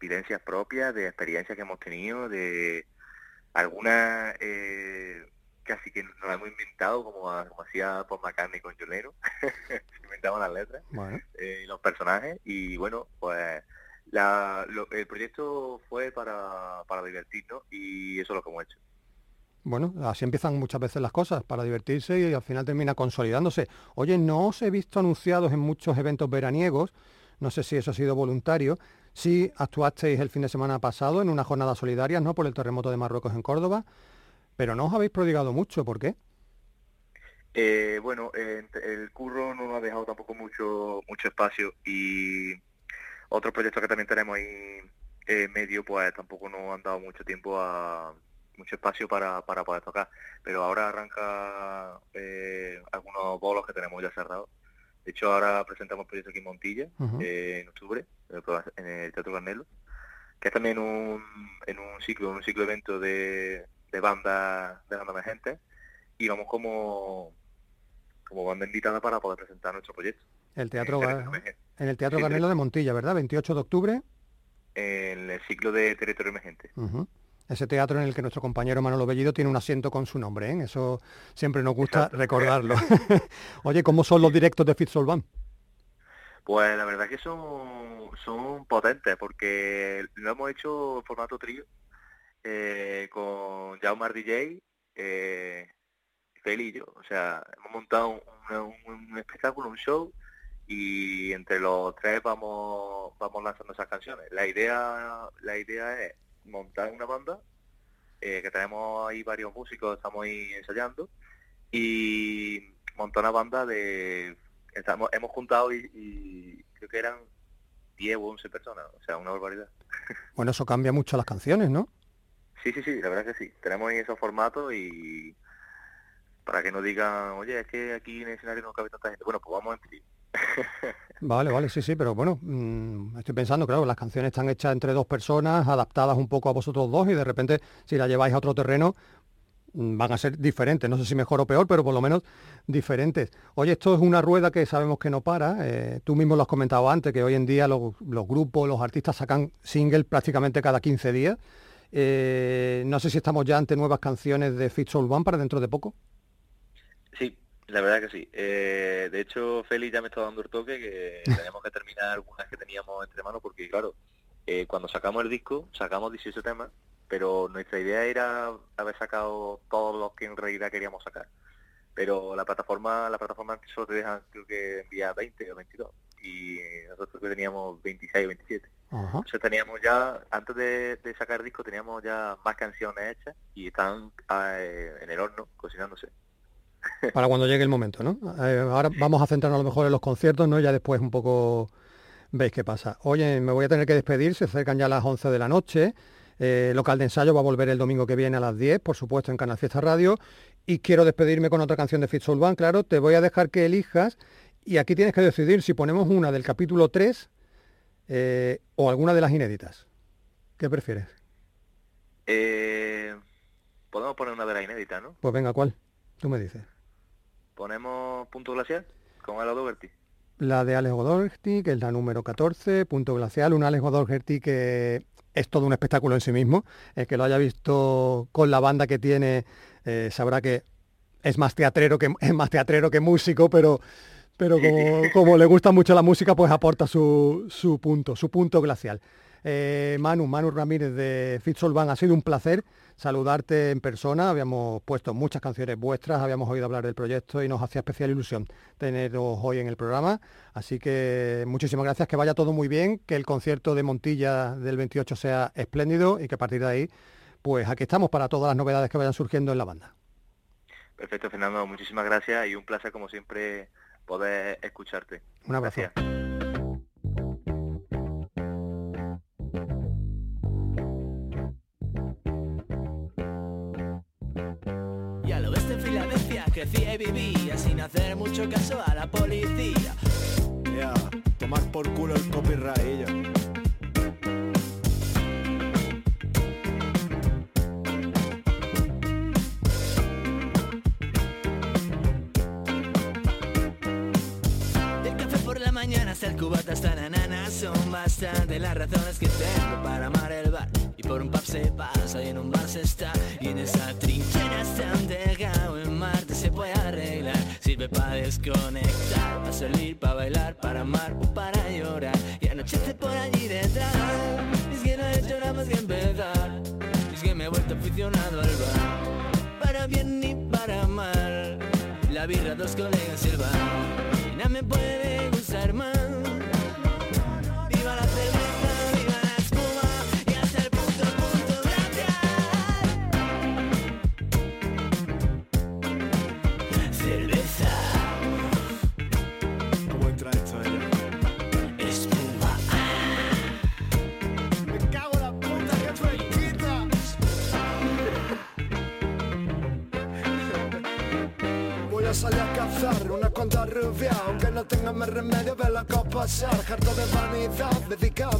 vivencias propias, de experiencias que hemos tenido, de algunas eh, casi que nos las hemos inventado, como, hacía Paul McCartney con John Lennon, se inventaban las letras Bueno, eh, y los personajes, y bueno, pues la, lo- el proyecto fue para, para divertirnos y eso es lo que hemos hecho. Bueno, así empiezan muchas veces las cosas, para divertirse y al final termina consolidándose. Oye, no os he visto anunciados en muchos eventos veraniegos, no sé si eso ha sido voluntario. Sí actuasteis el fin de semana pasado en unas jornadas solidarias, ¿no? Por el terremoto de Marruecos en Córdoba, pero no os habéis prodigado mucho, ¿por qué? Eh, bueno, el curro no nos ha dejado tampoco mucho mucho espacio y otros proyectos que también tenemos ahí eh, medio, pues tampoco nos han dado mucho tiempo a mucho espacio para, para poder tocar. Pero ahora arranca eh, algunos bolos que tenemos ya cerrados. De hecho, ahora presentamos proyecto aquí en Montilla, eh, en octubre, en el, el Teatro Carnelo, que es también un, en un ciclo, un ciclo evento de, de bandas de banda emergentes y vamos como como banda invitada para poder presentar nuestro proyecto. El teatro En Emergente. en el Teatro Sí, Garnelo de Montilla, ¿verdad? 28 de octubre. En el ciclo de territorio emergente. Ese teatro en el que nuestro compañero Manolo Bellido tiene un asiento con su nombre, ¿eh? Eso siempre nos gusta Exacto. recordarlo. Oye, ¿cómo son los directos de Fitzol Band? Pues la verdad que son, son potentes porque lo hemos hecho en formato trío eh, con Jaumar DJ, eh, Feli y yo. O sea, hemos montado un, un- un espectáculo, un show y entre los tres vamos vamos lanzando esas canciones. La idea la idea es montar una banda eh, que tenemos ahí varios músicos, estamos ahí ensayando y montar una banda de estamos hemos juntado y, y creo que eran 10 o 11 personas, o sea, una barbaridad. Bueno, eso cambia mucho las canciones, ¿no? Sí, sí, sí, la verdad que sí. Tenemos ahí esos formatos y para que no digan, oye, es que aquí en el escenario no cabe tanta gente. Bueno, pues vamos trío. Vale, vale, sí, sí, pero bueno, mm, estoy pensando, claro, las canciones están hechas entre dos personas, adaptadas un poco a vosotros dos y de repente si la lleváis a otro terreno mm, van a ser diferentes, no sé si mejor o peor, pero por lo menos diferentes. Oye, esto es una rueda que sabemos que no para, eh, tú mismo lo has comentado antes, que hoy en día los, grupos, los artistas sacan singles prácticamente cada 15 días. Eh, no sé si estamos ya ante nuevas canciones de Fit Soul Band para dentro de poco. Sí, la verdad que sí. Eh, de hecho, Félix ya me está dando el toque que tenemos que terminar algunas que teníamos entre manos porque, claro, eh, cuando sacamos el disco, sacamos 18 temas pero nuestra idea era haber sacado todos los que en realidad queríamos sacar. Pero la plataforma, la plataforma solo te dejan creo que enviar 20 o 22 y nosotros que teníamos 26 o 27. Ajá. Entonces teníamos ya, antes de, de sacar disco, teníamos ya más canciones hechas y están eh, en el horno cocinándose. Para cuando llegue el momento, ¿no? Eh, ahora vamos a centrarnos a lo mejor en los conciertos, ¿no? Ya después un poco veis qué pasa. Oye, me voy a tener que despedir, se acercan ya las 11 de la noche. Eh, local de ensayo va a volver el domingo que viene a las 10, por supuesto, en Canal Fiesta Radio. Y quiero despedirme con otra canción de Fitzsoul Band, claro. Te voy a dejar que elijas y aquí tienes que decidir si ponemos una del capítulo 3 eh, o alguna de las inéditas. ¿Qué prefieres? Eh, podemos poner una de las inéditas, ¿no? Pues venga, ¿cuál? Tú me dices. Ponemos Punto Glacial con Ella Dougherty. La de Alex O'Doherty, que es la número 14, Punto Glacial, un Alex O'Doherty que es todo un espectáculo en sí mismo. El que lo haya visto con la banda que tiene eh, sabrá que es más teatrero que es más teatrero que músico, pero pero como, como le gusta mucho la música, pues aporta su, su punto, su punto glacial. Eh, Manu, Manu Ramírez de Fitzol Band, ha sido un placer saludarte en persona. Habíamos puesto muchas canciones vuestras, habíamos oído hablar del proyecto y nos hacía especial ilusión teneros hoy en el programa. Así que muchísimas gracias, que vaya todo muy bien, que el concierto de Montilla del 28 sea espléndido y que a partir de ahí, pues aquí estamos para todas las novedades que vayan surgiendo en la banda. Perfecto, Fernando, muchísimas gracias y un placer como siempre poder escucharte. Un abrazo. Gracias. Crecía y vivía sin hacer mucho caso a la policía. Ya, tomar por culo el copyright. ya. Del café por la mañana hasta el cubata hasta la nana Son bastantes las razones que tengo para amar el bar Y por un pub se pasa y en un bar se está Y en esa trinchera se Para desconectar, para salir, para bailar, para amar o para llorar. Y anochece por allí detrás. Es que no he hecho nada más que empezar. Es que me he vuelto aficionado al bar. Para bien ni para mal. La birra, dos colegas y el bar. Y nada me puede gustar más. Rubia Aunque no tenga más remedio verla pasar Harto de vanidad,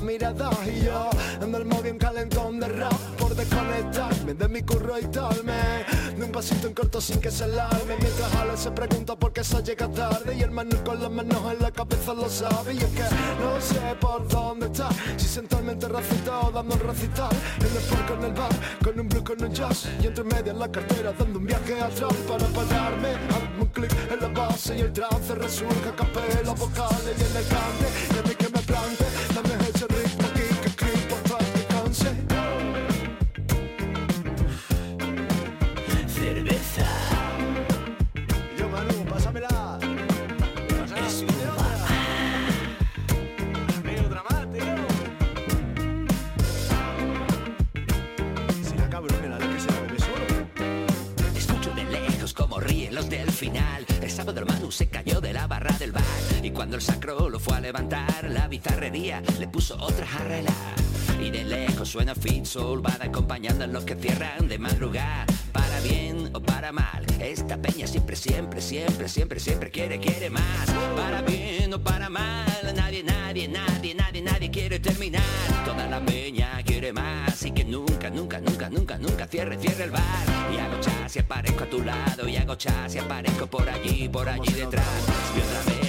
miradas Y yo. En el móvil un calentón de rap Por desconectarme de mi curro y tal Me de un pasito en corto sin que se alarme. Mientras Ale se pregunta por qué se llega tarde Y el Manu con las manos en la cabeza lo sabe. Y es que no sé por dónde está. Si sentalmente racita o dando un recital. En el parque, en el bar, con un blues, con un jazz. Y entre medias la cartera dando un viaje atrás Para pararme, hazme un clic en la base Y el trance resurge capela, vocales y en puso otra jarrela. Y de lejos suena Fit Soul, va acompañando a los que cierran de madrugada. Para bien o para mal, esta peña siempre, siempre, siempre, siempre, siempre quiere, quiere más. Para bien o para mal, nadie, nadie, nadie, nadie, nadie quiere terminar. Toda la peña quiere más y que nunca, nunca, nunca, nunca, nunca cierre, cierre el bar. Y hago chas y aparezco a tu lado, y hago chas y aparezco por allí, por allí detrás. Y otra vez